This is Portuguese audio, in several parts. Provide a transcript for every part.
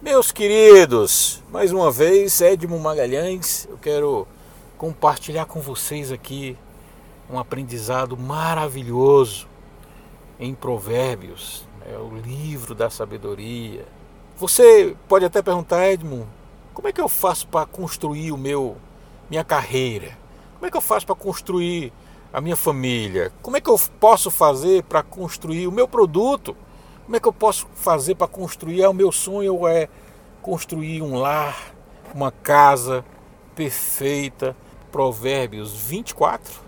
Meus queridos, mais uma vez, Edmo Magalhães, eu quero compartilhar com vocês aqui um aprendizado maravilhoso em Provérbios, é o livro da sabedoria. Você pode até perguntar, Edmo, como é que eu faço para construir o meu minha carreira? Como é que eu faço para construir a minha família? Como é que eu posso fazer para construir o meu produto? Como é que eu posso fazer para construir? É o meu sonho é construir um lar, uma casa perfeita. Provérbios 24,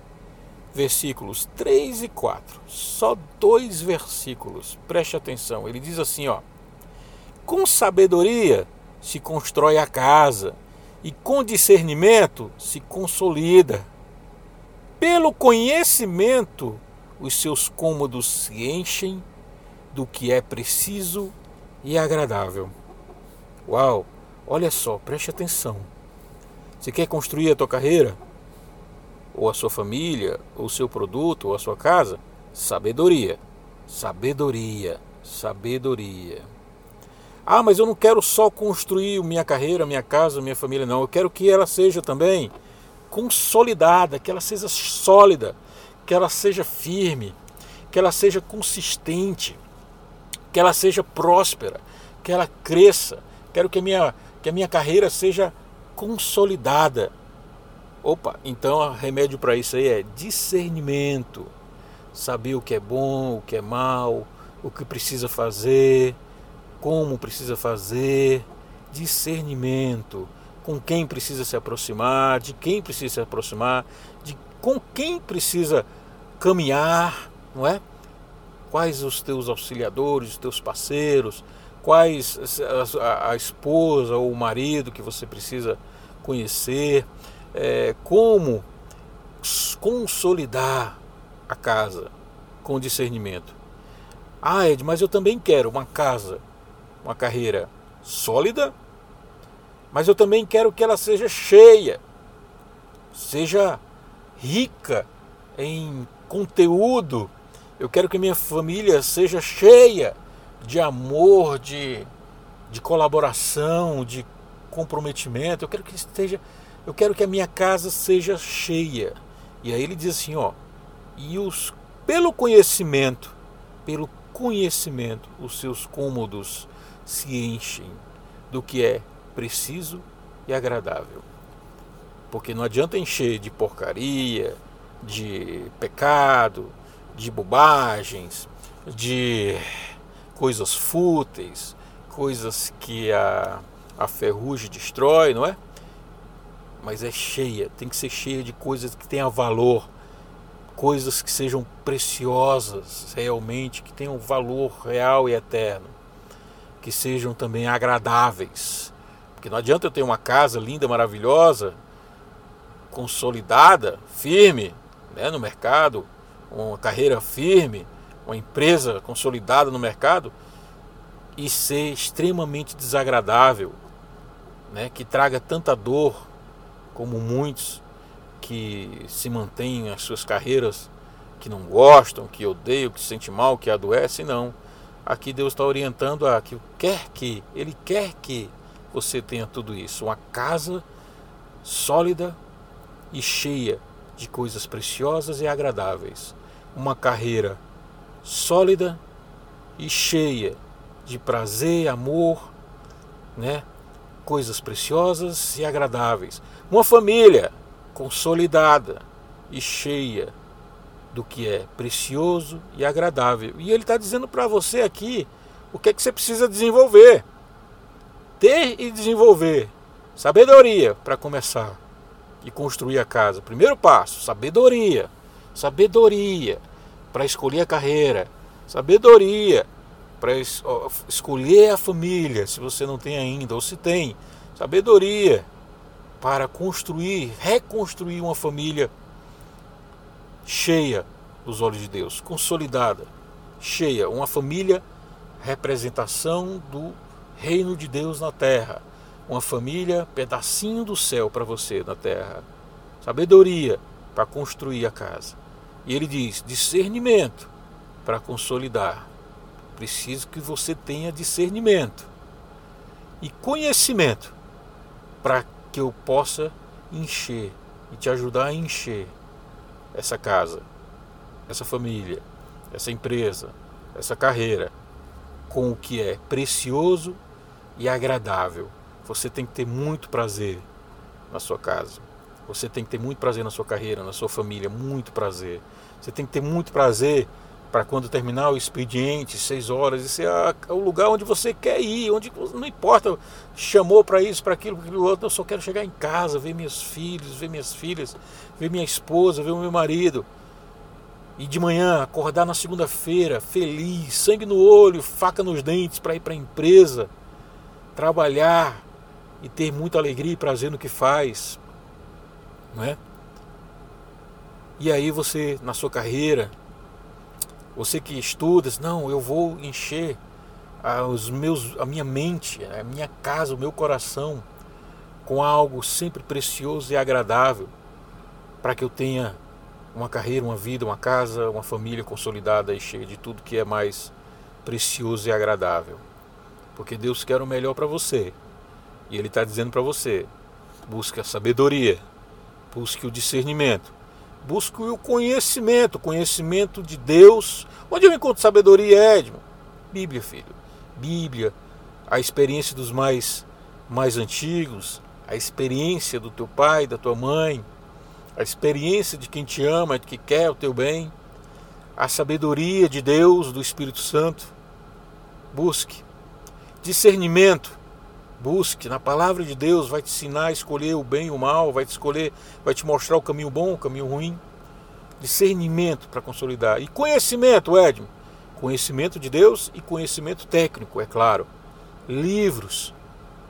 versículos 3 e 4. Só dois versículos. Preste atenção. Ele diz assim, ó: Com sabedoria se constrói a casa, e com discernimento se consolida. Pelo conhecimento os seus cômodos se enchem do que é preciso e agradável. Uau! Olha só, preste atenção. Você quer construir a tua carreira? Ou a sua família, ou o seu produto, ou a sua casa? Sabedoria. Sabedoria. Sabedoria. Ah, mas eu não quero só construir minha carreira, minha casa, minha família, não. Eu quero que ela seja também consolidada, que ela seja sólida, que ela seja firme, que ela seja consistente que ela seja próspera, que ela cresça. Quero que a minha, que a minha carreira seja consolidada. Opa, então o remédio para isso aí é discernimento. Saber o que é bom, o que é mal, o que precisa fazer, como precisa fazer, discernimento, com quem precisa se aproximar, de quem precisa se aproximar, de com quem precisa caminhar, não é? Quais os teus auxiliadores, os teus parceiros, quais a, a esposa ou o marido que você precisa conhecer, é, como consolidar a casa com discernimento. Ah, Ed, mas eu também quero uma casa, uma carreira sólida, mas eu também quero que ela seja cheia, seja rica em conteúdo eu quero que minha família seja cheia de amor, de, de colaboração, de comprometimento. Eu quero que esteja, eu quero que a minha casa seja cheia. E aí ele diz assim, ó, e os pelo conhecimento, pelo conhecimento, os seus cômodos se enchem do que é preciso e agradável. Porque não adianta encher de porcaria, de pecado, de bobagens, de coisas fúteis, coisas que a, a ferrugem destrói, não é? Mas é cheia, tem que ser cheia de coisas que tenham valor, coisas que sejam preciosas realmente, que tenham valor real e eterno, que sejam também agradáveis. Porque não adianta eu ter uma casa linda, maravilhosa, consolidada, firme né, no mercado, uma carreira firme, uma empresa consolidada no mercado e ser extremamente desagradável, né, que traga tanta dor como muitos que se mantêm as suas carreiras que não gostam, que odeiam, que se sentem mal, que adoecem, não. Aqui Deus está orientando a que quer que, Ele quer que você tenha tudo isso, uma casa sólida e cheia de coisas preciosas e agradáveis uma carreira sólida e cheia de prazer, amor, né? coisas preciosas e agradáveis. Uma família consolidada e cheia do que é precioso e agradável. E ele está dizendo para você aqui o que é que você precisa desenvolver. Ter e desenvolver sabedoria para começar e construir a casa. Primeiro passo, sabedoria sabedoria para escolher a carreira, sabedoria para es escolher a família, se você não tem ainda, ou se tem, sabedoria para construir, reconstruir uma família cheia dos olhos de Deus, consolidada, cheia, uma família representação do reino de Deus na terra, uma família pedacinho do céu para você na terra. Sabedoria para construir a casa. E ele diz: discernimento para consolidar. Preciso que você tenha discernimento. e conhecimento para que eu possa encher e te ajudar a encher essa casa, essa família, essa empresa, essa carreira com o que é precioso e agradável. Você tem que ter muito prazer na sua casa. Você tem que ter muito prazer na sua carreira, na sua família, muito prazer. Você tem que ter muito prazer para quando terminar o expediente, seis horas, esse é o lugar onde você quer ir, onde não importa, chamou para isso, para aquilo, para aquilo outro, eu só quero chegar em casa, ver meus filhos, ver minhas filhas, ver minha esposa, ver o meu marido. E de manhã acordar na segunda-feira, feliz, sangue no olho, faca nos dentes para ir para a empresa, trabalhar e ter muita alegria e prazer no que faz, não é? E aí você na sua carreira você que estuda, não, eu vou encher os meus, a minha mente, a minha casa, o meu coração com algo sempre precioso e agradável, para que eu tenha uma carreira, uma vida, uma casa, uma família consolidada e cheia de tudo que é mais precioso e agradável. Porque Deus quer o melhor para você. E Ele está dizendo para você: busque a sabedoria, busque o discernimento, Busco o conhecimento, conhecimento de Deus. Onde eu encontro sabedoria, Edmo? Bíblia, filho. Bíblia, a experiência dos mais, mais antigos, a experiência do teu pai, da tua mãe, a experiência de quem te ama, de que quer o teu bem, a sabedoria de Deus, do Espírito Santo. Busque discernimento Busque na palavra de Deus, vai te ensinar a escolher o bem e o mal, vai te escolher, vai te mostrar o caminho bom, o caminho ruim. Discernimento para consolidar. E conhecimento, Edmo. Conhecimento de Deus e conhecimento técnico, é claro. Livros,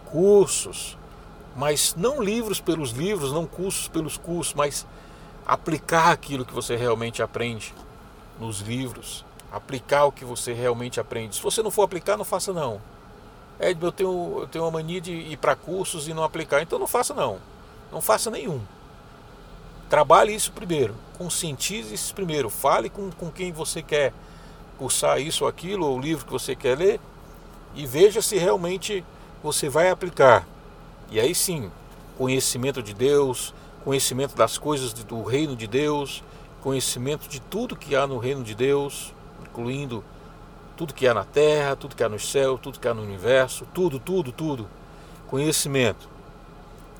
cursos, mas não livros pelos livros, não cursos pelos cursos, mas aplicar aquilo que você realmente aprende nos livros, aplicar o que você realmente aprende. Se você não for aplicar, não faça não. É, eu tenho, eu tenho uma mania de ir para cursos e não aplicar, então não faça não. Não faça nenhum. Trabalhe isso primeiro, conscientize isso primeiro, fale com, com quem você quer cursar isso ou aquilo, ou o livro que você quer ler, e veja se realmente você vai aplicar. E aí sim, conhecimento de Deus, conhecimento das coisas do reino de Deus, conhecimento de tudo que há no reino de Deus, incluindo tudo que há na terra, tudo que há no céu, tudo que há no universo, tudo, tudo, tudo. Conhecimento.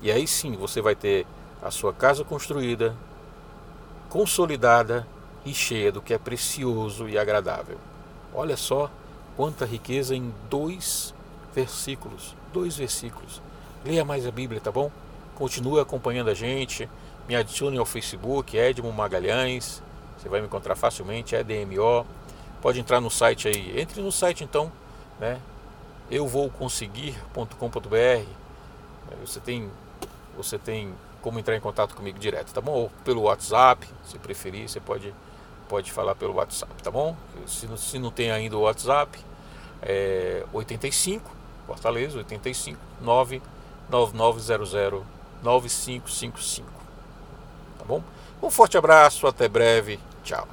E aí sim você vai ter a sua casa construída, consolidada e cheia do que é precioso e agradável. Olha só quanta riqueza em dois versículos. Dois versículos. Leia mais a Bíblia, tá bom? Continue acompanhando a gente. Me adicione ao Facebook, Edmo Magalhães. Você vai me encontrar facilmente, EDMO pode entrar no site aí. Entre no site então, né? Eu vou conseguir.com.br. Você tem, você tem como entrar em contato comigo direto, tá bom? Ou pelo WhatsApp, se preferir, você pode, pode falar pelo WhatsApp, tá bom? Se não, se não tem ainda o WhatsApp, é 85 Fortaleza 85 99900 9555. Tá bom? Um forte abraço, até breve. Tchau.